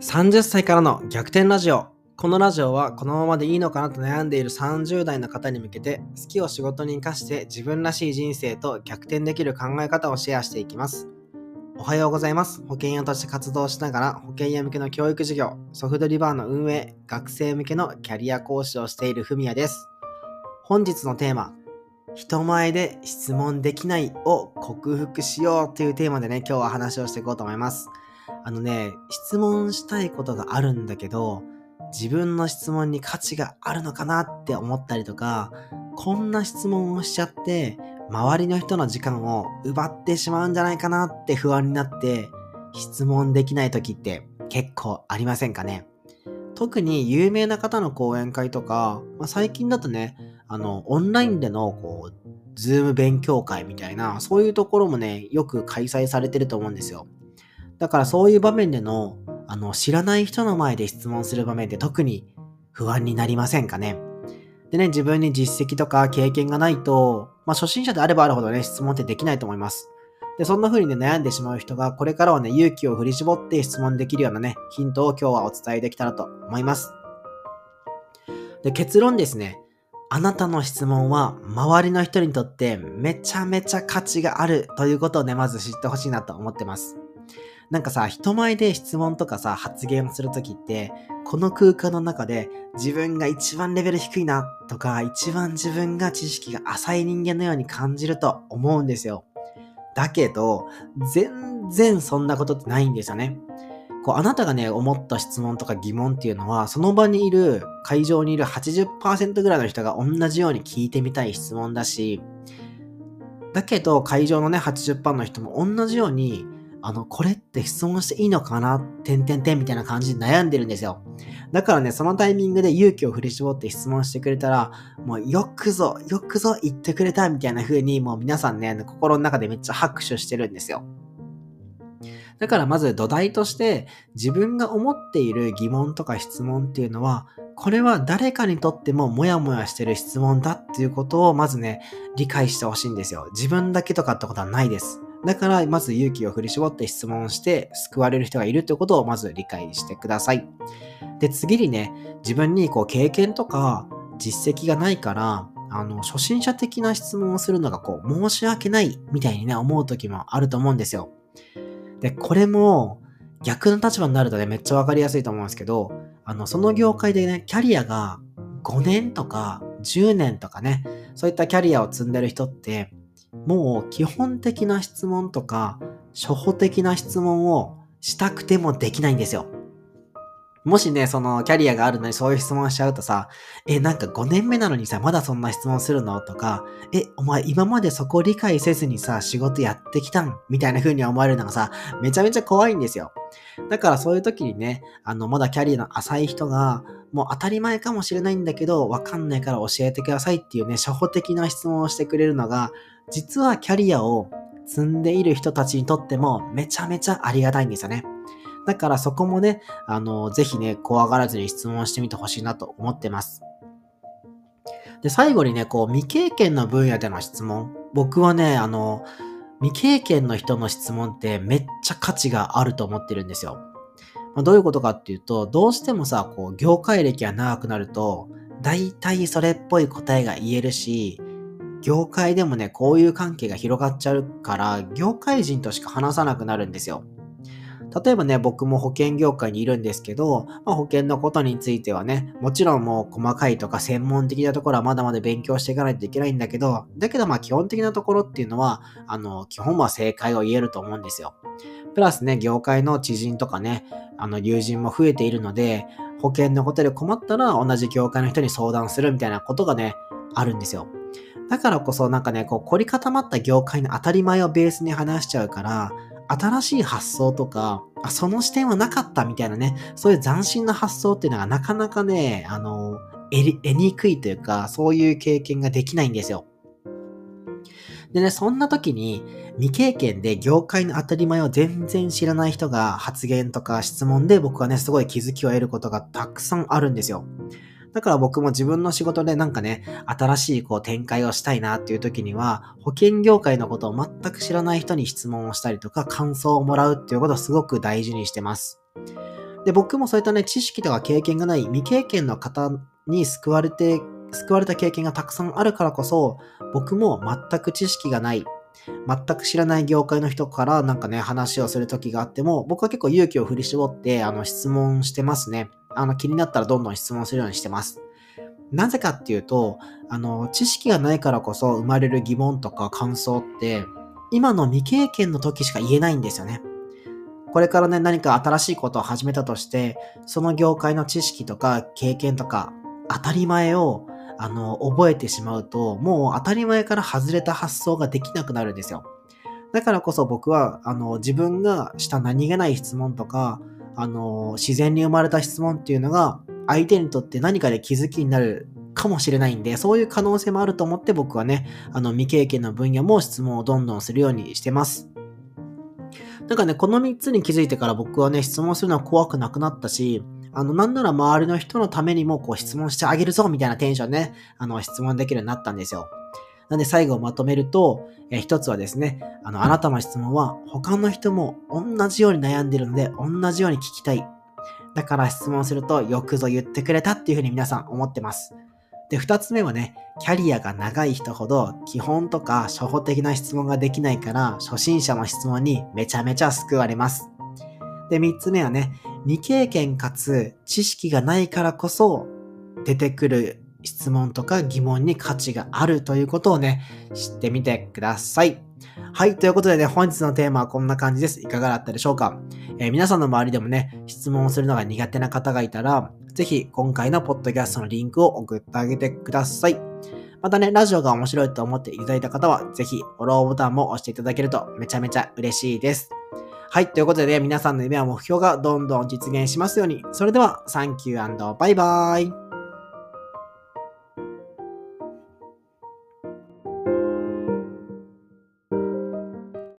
30歳からの逆転ラジオ。このラジオはこのままでいいのかなと悩んでいる30代の方に向けて好きを仕事に生かして自分らしい人生と逆転できる考え方をシェアしていきます。おはようございます。保険屋として活動しながら保険屋向けの教育事業、ソフトリバーの運営、学生向けのキャリア講師をしているふみやです。本日のテーマ、人前で質問できないを克服しようというテーマでね、今日は話をしていこうと思います。あのね、質問したいことがあるんだけど、自分の質問に価値があるのかなって思ったりとか、こんな質問をしちゃって、周りの人の時間を奪ってしまうんじゃないかなって不安になって、質問できない時って結構ありませんかね？特に有名な方の講演会とか、まあ、最近だとね、あの、オンラインでの、こう、ズーム勉強会みたいな、そういうところもね、よく開催されてると思うんですよ。だからそういう場面での、あの、知らない人の前で質問する場面って特に不安になりませんかね？でね、自分に実績とか経験がないと、まあ初心者であればあるほどね、質問ってできないと思います。で、そんな風にね、悩んでしまう人が、これからはね、勇気を振り絞って質問できるようなね、ヒントを今日はお伝えできたらと思います。で、結論ですね。あなたの質問は周りの人にとってめちゃめちゃ価値があるということをね、まず知ってほしいなと思ってます。なんかさ、人前で質問とかさ、発言するときって、この空間の中で自分が一番レベル低いなとか、一番自分が知識が浅い人間のように感じると思うんですよ。だけど、全然そんなことってないんですよね。こう、あなたがね、思った質問とか疑問っていうのは、その場にいる、会場にいる80%ぐらいの人が同じように聞いてみたい質問だし、だけど、会場のね、80%の人も同じように、あの、これって質問していいのかな？てんてんてんみたいな感じで悩んでるんですよ。だからね、そのタイミングで勇気を振り絞って質問してくれたら、もうよくぞ、よくぞ言ってくれたみたいな風に、もう皆さんね、心の中でめっちゃ拍手してるんですよ。だからまず土台として自分が思っている疑問とか質問っていうのは、これは誰かにとってもモヤモヤしてる質問だっていうことをまずね、理解してほしいんですよ。自分だけとかってことはないです。だから、まず勇気を振り絞って質問して救われる人がいるということをまず理解してください。で、次にね、自分にこう経験とか実績がないから、あの、初心者的な質問をするのがこう、申し訳ないみたいにね、思う時もあると思うんですよ。で、これも逆の立場になるとね、めっちゃわかりやすいと思うんですけど、あの、その業界でね、キャリアが5年とか10年とかね、そういったキャリアを積んでる人って、もう基本的な質問とか、初歩的な質問をしたくてもできないんですよ。もしね、そのキャリアがあるのにそういう質問しちゃうとさ、え、なんか5年目なのにさ、まだそんな質問するの？とか、え、お前今までそこ理解せずにさ、仕事やってきたん？みたいな風に思われるのがさ、めちゃめちゃ怖いんですよ。だからそういう時にね、あの、まだキャリアの浅い人が、もう当たり前かもしれないんだけど、わかんないから教えてくださいっていうね、初歩的な質問をしてくれるのが、実はキャリアを積んでいる人たちにとってもめちゃめちゃありがたいんですよね。だからそこもね、あの、ぜひね、怖がらずに質問してみてほしいなと思ってます。で、最後にね、こう、未経験の分野での質問。僕はね、あの、未経験の人の質問ってめっちゃ価値があると思ってるんですよ。まあ、どういうことかっていうと、どうしてもさ、こう、業界歴が長くなると、大体それっぽい答えが言えるし、業界でもね、こういう関係が広がっちゃうから、業界人としか話さなくなるんですよ。例えばね、僕も保険業界にいるんですけど、まあ、保険のことについてはね、もちろんもう細かいとか専門的なところはまだまだ勉強していかないといけないんだけど、だけどまあ基本的なところっていうのは、あの、基本は正解を言えると思うんですよ。プラスね、業界の知人とかね、あの、友人も増えているので、保険のことで困ったら同じ業界の人に相談するみたいなことがね、あるんですよ。だからこそなんかね、こう凝り固まった業界の当たり前をベースに話しちゃうから、新しい発想とか、あ、その視点はなかったみたいなね、そういう斬新な発想っていうのがなかなかね、あの、得得にくいというか、そういう経験ができないんですよ。でね、そんな時に未経験で業界の当たり前を全然知らない人が発言とか質問で僕はね、すごい気づきを得ることがたくさんあるんですよ。だから僕も自分の仕事でなんかね、新しいこう展開をしたいなっていう時には、保険業界のことを全く知らない人に質問をしたりとか、感想をもらうっていうことをすごく大事にしてます。で、僕もそういったね、知識とか経験がない未経験の方に救われて、救われた経験がたくさんあるからこそ、僕も全く知識がない、全く知らない業界の人からなんかね、話をする時があっても、僕は結構勇気を振り絞って、あの、質問してますね。あの、気になったらどんどん質問するようにしてます。なぜかっていうと、あの、知識がないからこそ生まれる疑問とか感想って、今の未経験の時しか言えないんですよね。これからね、何か新しいことを始めたとして、その業界の知識とか経験とか当たり前をあの、覚えてしまうと、もう当たり前から外れた発想ができなくなるんですよ。だからこそ僕は、あの、自分がした何気ない質問とか、あの、自然に生まれた質問っていうのが、相手にとって何かで気づきになるかもしれないんで、そういう可能性もあると思って僕はね、あの、未経験の分野も質問をどんどんするようにしてます。なんかね、この3つに気づいてから僕はね、質問するのは怖くなくなったし、あの、なんなら周りの人のためにもこう質問してあげるぞみたいなテンションね、あの、質問できるようになったんですよ。なんで最後まとめると、えー、一つはですね、あの、あなたの質問は他の人も同じように悩んでるので、同じように聞きたい。だから質問するとよくぞ言ってくれたっていうふうに皆さん思ってます。で、二つ目はね、キャリアが長い人ほど基本とか初歩的な質問ができないから、初心者の質問にめちゃめちゃ救われます。で、三つ目はね、未経験かつ知識がないからこそ出てくる質問とか疑問に価値があるということをね、知ってみてください。はい。ということでね、本日のテーマはこんな感じです。いかがだったでしょうか、えー、皆さんの周りでもね、質問をするのが苦手な方がいたら、ぜひ今回のポッドキャストのリンクを送ってあげてください。またね、ラジオが面白いと思っていただいた方は、ぜひフォローボタンも押していただけるとめちゃめちゃ嬉しいです。はい。ということで、ね、皆さんの夢や目標がどんどん実現しますように。それでは、サンキューバイバーイ。